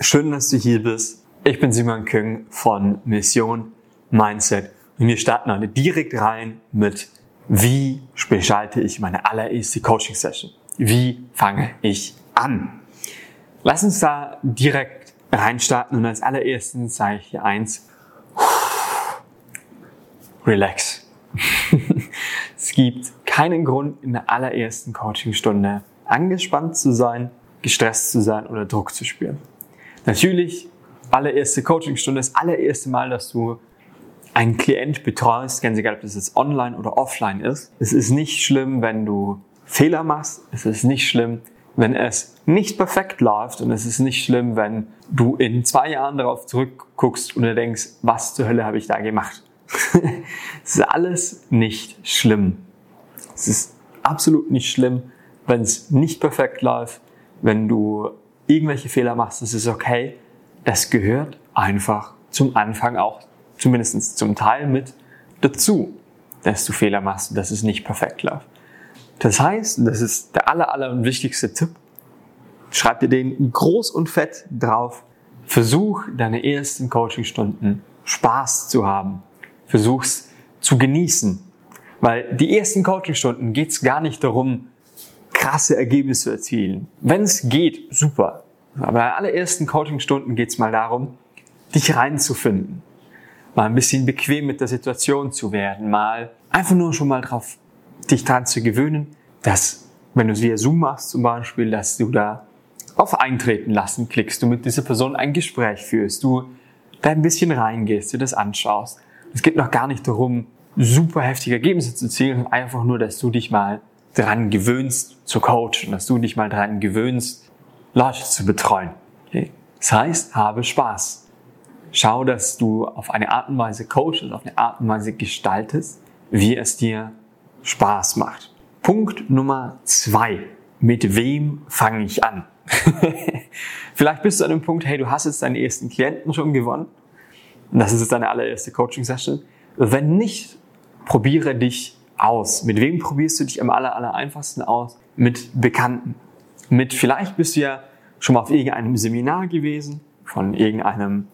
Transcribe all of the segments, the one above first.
schön, dass du hier bist. Ich bin Simon Küng von Mission Mindset und wir starten heute direkt rein mit, wie gestalte ich meine allererste Coaching-Session? Wie fange ich an? Lass uns da direkt reinstarten und als allererstes sage ich dir eins. Relax. es gibt keinen Grund in der allerersten Coachingstunde angespannt zu sein, gestresst zu sein oder Druck zu spüren. Natürlich, allererste Coachingstunde, das allererste Mal, dass du einen Klient betreust, ganz egal, ob das jetzt online oder offline ist. Es ist nicht schlimm, wenn du Fehler machst. Es ist nicht schlimm, wenn es nicht perfekt läuft. Und es ist nicht schlimm, wenn du in zwei Jahren darauf zurückguckst und dir denkst, was zur Hölle habe ich da gemacht? es ist alles nicht schlimm. Es ist absolut nicht schlimm, wenn es nicht perfekt läuft, wenn du irgendwelche Fehler machst, das ist okay. Das gehört einfach zum Anfang auch, zumindest zum Teil mit dazu, dass du Fehler machst und dass es nicht perfekt läuft. Das heißt, das ist der aller, aller wichtigste Tipp, schreib dir den groß und fett drauf. Versuch deine ersten Coachingstunden Spaß zu haben. Versuch's zu genießen. Weil die ersten Coachingstunden geht's gar nicht darum, krasse Ergebnisse zu erzielen. Wenn es geht, super. Aber bei allerersten Coachingstunden geht es mal darum, dich reinzufinden. Mal ein bisschen bequem mit der Situation zu werden. Mal einfach nur schon mal drauf, dich dran zu gewöhnen, dass, wenn du es via Zoom machst zum Beispiel, dass du da auf Eintreten lassen klickst, du mit dieser Person ein Gespräch führst, du da ein bisschen reingehst, dir das anschaust. Es geht noch gar nicht darum, super heftige Ergebnisse zu erzielen, einfach nur, dass du dich mal dran gewöhnst zu coachen, dass du dich mal dran gewöhnst, Leute zu betreuen. Okay? Das heißt, habe Spaß. Schau, dass du auf eine Art und Weise coachst, auf eine Art und Weise gestaltest, wie es dir Spaß macht. Punkt Nummer zwei. Mit wem fange ich an? Vielleicht bist du an dem Punkt, hey, du hast jetzt deinen ersten Klienten schon gewonnen. Das ist jetzt deine allererste Coaching-Session. Wenn nicht, probiere dich aus? Mit wem probierst du dich am aller, aller einfachsten aus? Mit Bekannten. Mit, vielleicht bist du ja schon mal auf irgendeinem Seminar gewesen, von irgendeinem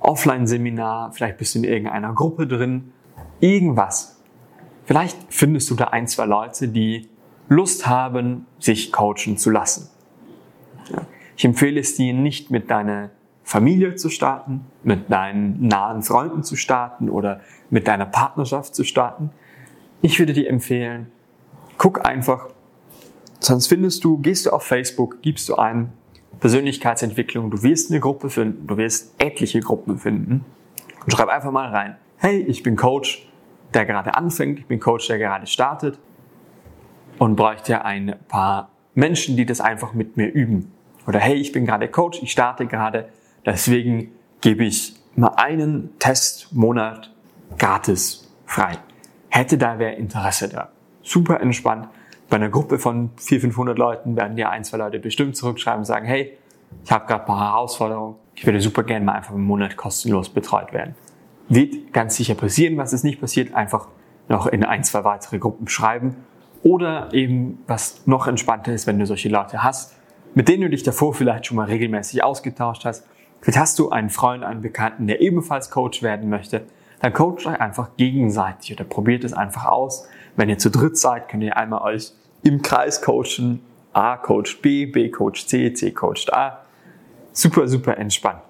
Offline-Seminar, vielleicht bist du in irgendeiner Gruppe drin, irgendwas. Vielleicht findest du da ein, zwei Leute, die Lust haben, sich coachen zu lassen. Ich empfehle es dir nicht mit deiner Familie zu starten, mit deinen nahen Freunden zu starten oder mit deiner Partnerschaft zu starten, ich würde dir empfehlen, guck einfach, sonst findest du, gehst du auf Facebook, gibst du ein Persönlichkeitsentwicklung, du wirst eine Gruppe finden, du wirst etliche Gruppen finden. Und schreib einfach mal rein, hey, ich bin Coach, der gerade anfängt, ich bin Coach, der gerade startet. Und bräuchte ein paar Menschen, die das einfach mit mir üben. Oder hey, ich bin gerade Coach, ich starte gerade, deswegen gebe ich mal einen Testmonat gratis frei hätte da wer Interesse da. Super entspannt. Bei einer Gruppe von 400, 500 Leuten werden dir ein, zwei Leute bestimmt zurückschreiben und sagen, hey, ich habe gerade ein paar Herausforderungen. Ich würde super gerne mal einfach einen Monat kostenlos betreut werden. Wird ganz sicher passieren. Was ist nicht passiert, einfach noch in ein, zwei weitere Gruppen schreiben. Oder eben, was noch entspannter ist, wenn du solche Leute hast, mit denen du dich davor vielleicht schon mal regelmäßig ausgetauscht hast. Vielleicht hast du einen Freund, einen Bekannten, der ebenfalls Coach werden möchte dann coacht euch einfach gegenseitig oder probiert es einfach aus. Wenn ihr zu dritt seid, könnt ihr einmal euch im Kreis coachen. A coacht B, B coacht C, C coacht A. Super, super entspannt.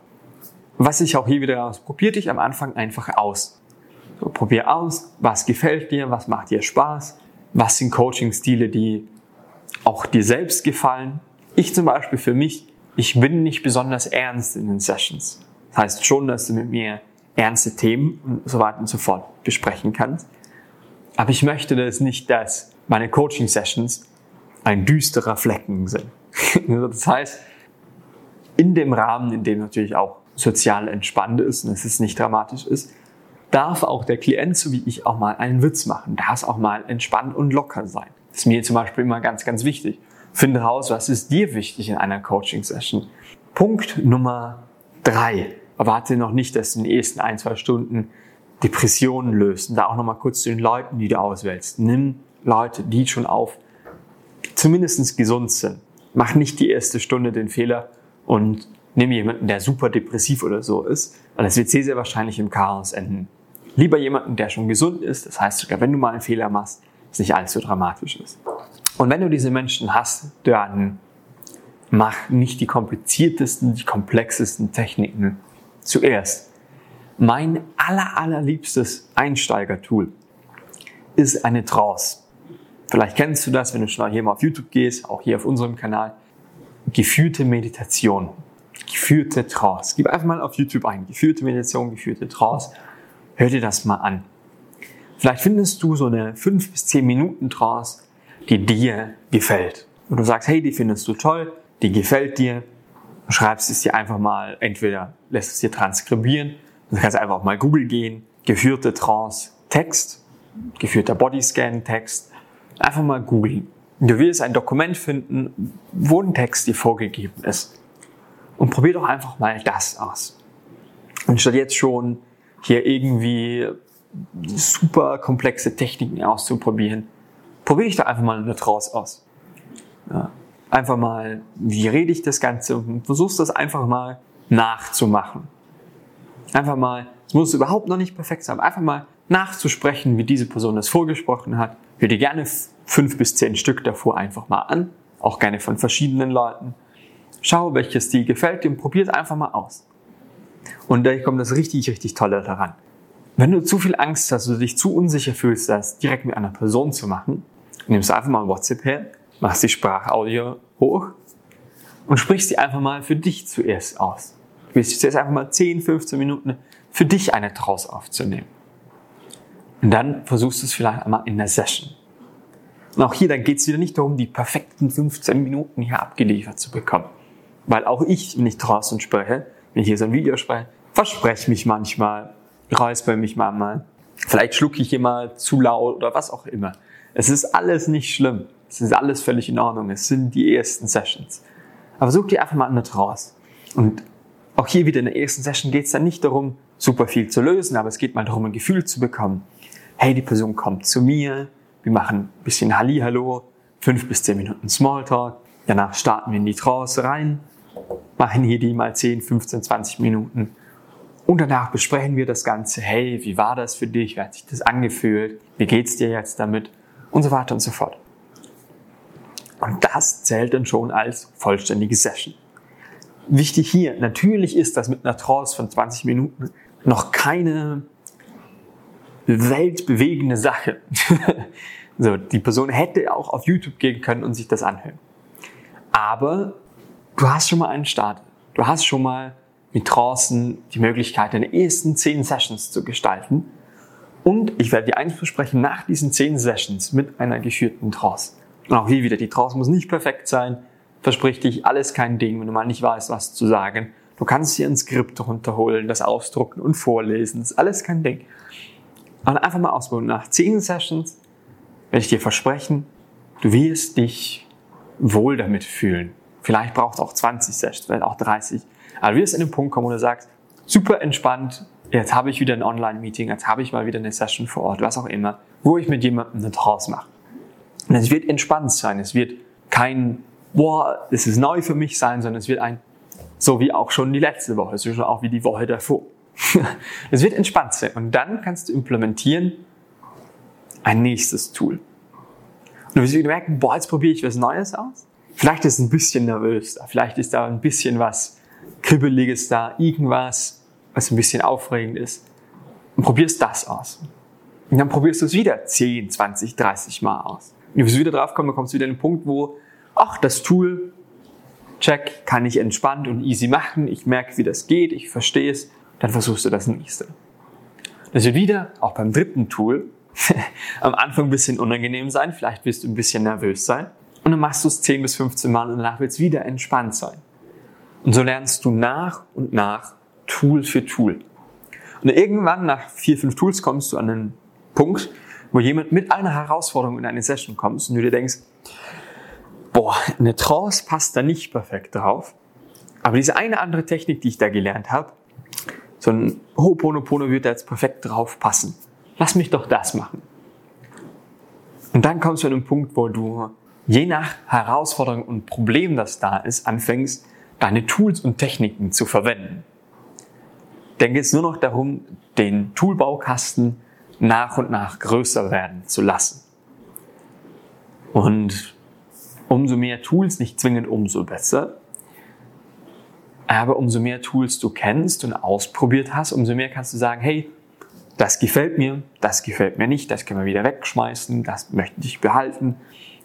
Was ich auch hier wieder aus, probiert dich am Anfang einfach aus. So, probier aus, was gefällt dir, was macht dir Spaß, was sind Coaching-Stile, die auch dir selbst gefallen. Ich zum Beispiel für mich, ich bin nicht besonders ernst in den Sessions. Das heißt schon, dass du mit mir ernste Themen und so weiter und so fort besprechen kannst. Aber ich möchte das nicht, dass meine Coaching-Sessions ein düsterer Flecken sind. das heißt, in dem Rahmen, in dem natürlich auch sozial entspannt ist und es ist nicht dramatisch ist, darf auch der Klient, so wie ich, auch mal einen Witz machen. Darf es auch mal entspannt und locker sein. Das ist mir zum Beispiel immer ganz, ganz wichtig. Finde raus, was ist dir wichtig in einer Coaching-Session. Punkt Nummer drei erwarte noch nicht, dass du in den ersten ein, zwei Stunden Depressionen löst. Und da auch nochmal kurz zu den Leuten, die du auswählst. Nimm Leute, die schon auf zumindest gesund sind. Mach nicht die erste Stunde den Fehler und nimm jemanden, der super depressiv oder so ist, weil das wird sehr, sehr wahrscheinlich im Chaos enden. Lieber jemanden, der schon gesund ist, das heißt sogar, wenn du mal einen Fehler machst, es nicht allzu dramatisch ist. Und wenn du diese Menschen hast, dann mach nicht die kompliziertesten, die komplexesten Techniken zuerst. Mein aller, allerliebstes Einsteigertool ist eine Trance. Vielleicht kennst du das, wenn du schon hier mal auf YouTube gehst, auch hier auf unserem Kanal. Geführte Meditation, geführte Trance. Gib einfach mal auf YouTube ein, geführte Meditation, geführte Trance. Hör dir das mal an. Vielleicht findest du so eine 5 bis 10 Minuten Trance, die dir gefällt. Und du sagst, hey, die findest du toll, die gefällt dir. Schreibst es dir einfach mal, entweder lässt es dir transkribieren, du kannst einfach mal Google gehen, geführte Trance, Text, geführter Bodyscan, Text, einfach mal googeln. Du wirst ein Dokument finden, wo ein Text dir vorgegeben ist. Und probier doch einfach mal das aus. Und statt jetzt schon hier irgendwie super komplexe Techniken auszuprobieren, probiere ich da einfach mal eine Trance aus. Ja. Einfach mal, wie rede ich das Ganze und versuchst das einfach mal nachzumachen. Einfach mal, es muss überhaupt noch nicht perfekt sein, einfach mal nachzusprechen, wie diese Person das vorgesprochen hat. Hör dir gerne fünf bis zehn Stück davor einfach mal an, auch gerne von verschiedenen Leuten. Schau, welches dir gefällt und probier es einfach mal aus. Und da kommt das richtig, richtig Tolle daran. Wenn du zu viel Angst hast oder dich zu unsicher fühlst, das direkt mit einer Person zu machen, nimmst du einfach mal WhatsApp her, machst die Sprachaudio hoch und sprichst die einfach mal für dich zuerst aus. Du willst zuerst einfach mal 10, 15 Minuten für dich eine Trance aufzunehmen. Und dann versuchst du es vielleicht einmal in der Session. Und auch hier, dann geht es wieder nicht darum, die perfekten 15 Minuten hier abgeliefert zu bekommen. Weil auch ich, wenn ich draußen spreche, wenn ich hier so ein Video spreche, verspreche mich manchmal, räusper mich manchmal. Vielleicht schlucke ich immer zu laut oder was auch immer. Es ist alles nicht schlimm. Es ist alles völlig in Ordnung. Es sind die ersten Sessions. Aber such dir einfach mal eine raus. Und auch hier wieder in der ersten Session geht es dann nicht darum, super viel zu lösen, aber es geht mal darum, ein Gefühl zu bekommen. Hey, die Person kommt zu mir, wir machen ein bisschen Hallihallo, fünf bis zehn Minuten Smalltalk, danach starten wir in die Trance rein, machen hier die mal 10, 15, 20 Minuten und danach besprechen wir das Ganze. Hey, wie war das für dich? Wie hat sich das angefühlt? Wie geht's dir jetzt damit? Und so weiter und so fort. Und das zählt dann schon als vollständige Session. Wichtig hier, natürlich ist das mit einer Trance von 20 Minuten noch keine weltbewegende Sache. so, die Person hätte auch auf YouTube gehen können und sich das anhören. Aber du hast schon mal einen Start. Du hast schon mal mit Trancen die Möglichkeit, deine ersten zehn Sessions zu gestalten. Und ich werde dir eins versprechen, nach diesen zehn Sessions mit einer geführten Trance. Und auch hier wieder, die Trance muss nicht perfekt sein. Versprich dich, alles kein Ding, wenn du mal nicht weißt, was zu sagen. Du kannst hier ein Skript runterholen, das ausdrucken und vorlesen. Das ist alles kein Ding. Aber einfach mal ausprobieren. Nach zehn Sessions werde ich dir versprechen, du wirst dich wohl damit fühlen. Vielleicht braucht es auch 20 Sessions, vielleicht auch 30. Aber du wirst an den Punkt kommen, wo du sagst, super entspannt, jetzt habe ich wieder ein Online-Meeting, jetzt habe ich mal wieder eine Session vor Ort, was auch immer, wo ich mit jemandem eine Trance mache. Und es wird entspannt sein, es wird kein, boah, es ist neu für mich sein, sondern es wird ein, so wie auch schon die letzte Woche, so schon auch wie die Woche davor. es wird entspannt sein. Und dann kannst du implementieren ein nächstes Tool. Und du wirst merken, boah, jetzt probiere ich was Neues aus. Vielleicht ist es ein bisschen nervös da, vielleicht ist da ein bisschen was Kribbeliges da, irgendwas, was ein bisschen aufregend ist. Und probierst das aus. Und dann probierst du es wieder 10, 20, 30 Mal aus. Und du wieder drauf dann kommst du wieder an den Punkt, wo, ach, das Tool, check, kann ich entspannt und easy machen. Ich merke, wie das geht, ich verstehe es. Dann versuchst du das nächste. Das wird wieder, auch beim dritten Tool, am Anfang ein bisschen unangenehm sein. Vielleicht wirst du ein bisschen nervös sein. Und dann machst du es 10 bis 15 Mal und danach wird es wieder entspannt sein. Und so lernst du nach und nach Tool für Tool. Und irgendwann nach vier, fünf Tools kommst du an einen Punkt, wo jemand mit einer Herausforderung in eine Session kommt und du dir denkst, boah, eine Trance passt da nicht perfekt drauf. Aber diese eine andere Technik, die ich da gelernt habe, so ein Ho'oponopono wird da jetzt perfekt drauf passen. Lass mich doch das machen. Und dann kommst du an einen Punkt, wo du je nach Herausforderung und Problem, das da ist, anfängst, deine Tools und Techniken zu verwenden. Denke jetzt nur noch darum, den Toolbaukasten nach und nach größer werden zu lassen. Und umso mehr Tools, nicht zwingend umso besser, aber umso mehr Tools du kennst und ausprobiert hast, umso mehr kannst du sagen, hey, das gefällt mir, das gefällt mir nicht, das können wir wieder wegschmeißen, das möchte ich behalten.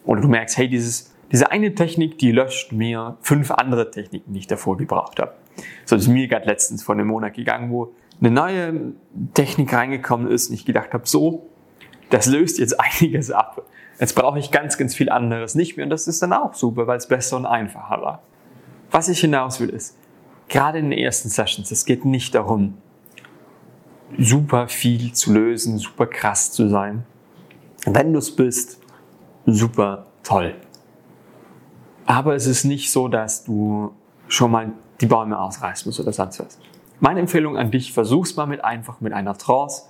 Oder du merkst, hey, dieses, diese eine Technik, die löscht mir fünf andere Techniken, die ich davor gebraucht habe. So ist mir gerade letztens vor einem Monat gegangen, wo eine neue Technik reingekommen ist und ich gedacht habe, so, das löst jetzt einiges ab. Jetzt brauche ich ganz, ganz viel anderes nicht mehr und das ist dann auch super, weil es besser und einfacher war. Was ich hinaus will ist, gerade in den ersten Sessions, es geht nicht darum, super viel zu lösen, super krass zu sein. Wenn du es bist, super toll. Aber es ist nicht so, dass du schon mal die Bäume ausreißen musst oder sonst was. Meine Empfehlung an dich, versuch's mal mit einfach mit einer Trance.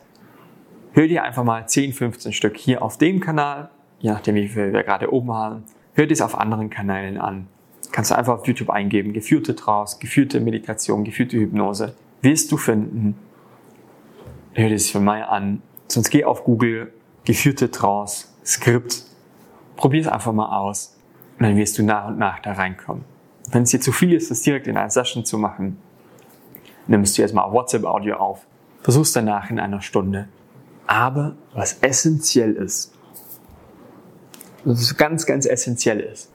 Hör dir einfach mal 10, 15 Stück hier auf dem Kanal, je nachdem wie viel wir gerade oben haben. Hör dir es auf anderen Kanälen an. Kannst du einfach auf YouTube eingeben, geführte Trance, geführte Meditation, geführte Hypnose. Wirst du finden. Hör dir es für mal an. Sonst geh auf Google, geführte Trance, Skript. Probier es einfach mal aus. Und dann wirst du nach und nach da reinkommen. Wenn es dir zu viel ist, das direkt in einer Session zu machen, nimmst du erstmal WhatsApp-Audio auf, versuchst danach in einer Stunde. Aber was essentiell ist, was ganz, ganz essentiell ist,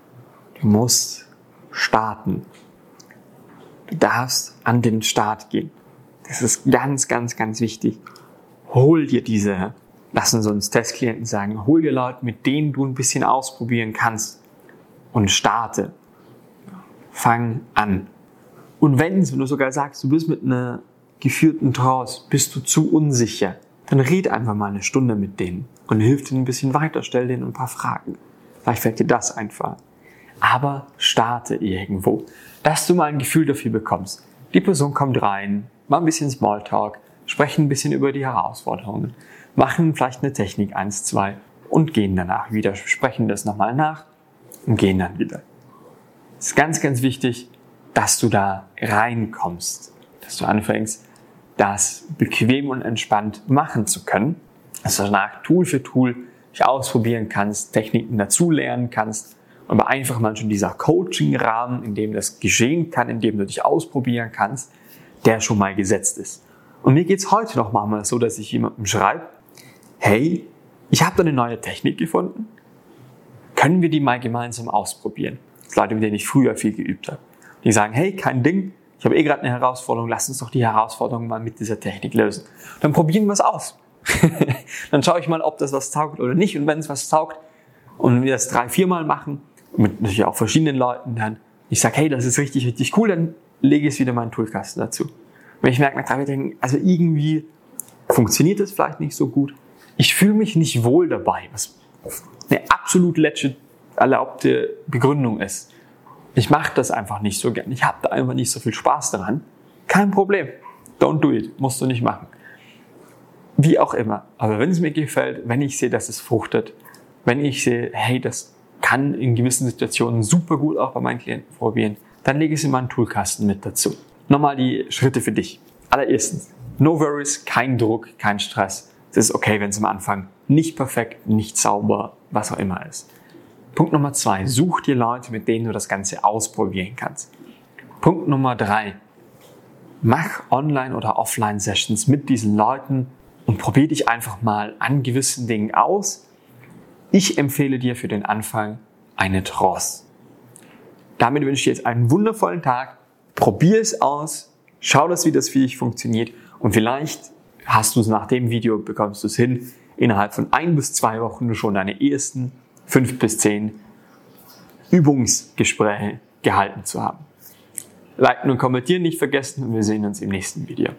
du musst starten. Du darfst an den Start gehen. Das ist ganz, ganz, ganz wichtig. Hol dir diese, lassen Sie uns Testklienten sagen, hol dir Leute, mit denen du ein bisschen ausprobieren kannst und starte. Fang an. Und wenn du sogar sagst, du bist mit einer geführten Trance, bist du zu unsicher, dann red einfach mal eine Stunde mit denen und hilf denen ein bisschen weiter, stell denen ein paar Fragen. Vielleicht fällt dir das einfach. Aber starte irgendwo, dass du mal ein Gefühl dafür bekommst. Die Person kommt rein, mal ein bisschen Smalltalk, sprechen ein bisschen über die Herausforderungen, machen vielleicht eine Technik eins, zwei und gehen danach wieder, sprechen das nochmal nach und gehen dann wieder. Es ist ganz, ganz wichtig, dass du da reinkommst, dass du anfängst, das bequem und entspannt machen zu können, dass du danach Tool für Tool dich ausprobieren kannst, Techniken dazulernen kannst, aber einfach mal schon dieser Coaching-Rahmen, in dem das geschehen kann, in dem du dich ausprobieren kannst, der schon mal gesetzt ist. Und mir geht's heute noch mal so, dass ich jemandem schreibe, hey, ich habe da eine neue Technik gefunden, können wir die mal gemeinsam ausprobieren? Das Leute, mit denen ich früher viel geübt habe. Die sagen, hey, kein Ding, ich habe eh gerade eine Herausforderung, lass uns doch die Herausforderung mal mit dieser Technik lösen. Dann probieren wir es aus. dann schaue ich mal, ob das was taugt oder nicht. Und wenn es was taugt und wir das drei, viermal machen, mit natürlich auch verschiedenen Leuten, dann ich sage, hey, das ist richtig, richtig cool, dann lege ich wieder meinen Toolkasten dazu. Wenn ich merke nach drei Tagen, also irgendwie funktioniert das vielleicht nicht so gut, ich fühle mich nicht wohl dabei, was eine absolut legit erlaubte Begründung ist. Ich mache das einfach nicht so gern. Ich habe da einfach nicht so viel Spaß daran. Kein Problem. Don't do it. Musst du nicht machen. Wie auch immer. Aber wenn es mir gefällt, wenn ich sehe, dass es fruchtet, wenn ich sehe, hey, das kann in gewissen Situationen super gut auch bei meinen Klienten probieren, dann lege ich es in meinen Toolkasten mit dazu. Nochmal die Schritte für dich. Allererstens, no worries, kein Druck, kein Stress. Es ist okay, wenn es am Anfang nicht perfekt, nicht sauber, was auch immer ist. Punkt Nummer zwei, such dir Leute, mit denen du das Ganze ausprobieren kannst. Punkt Nummer drei, mach Online- oder Offline-Sessions mit diesen Leuten und probier dich einfach mal an gewissen Dingen aus. Ich empfehle dir für den Anfang eine Trance. Damit wünsche ich dir jetzt einen wundervollen Tag. Probier es aus. Schau das, wie das für dich funktioniert. Und vielleicht hast du es nach dem Video, bekommst du es hin, innerhalb von ein bis zwei Wochen schon deine ersten fünf bis zehn Übungsgespräche gehalten zu haben. Liken und kommentieren nicht vergessen und wir sehen uns im nächsten Video.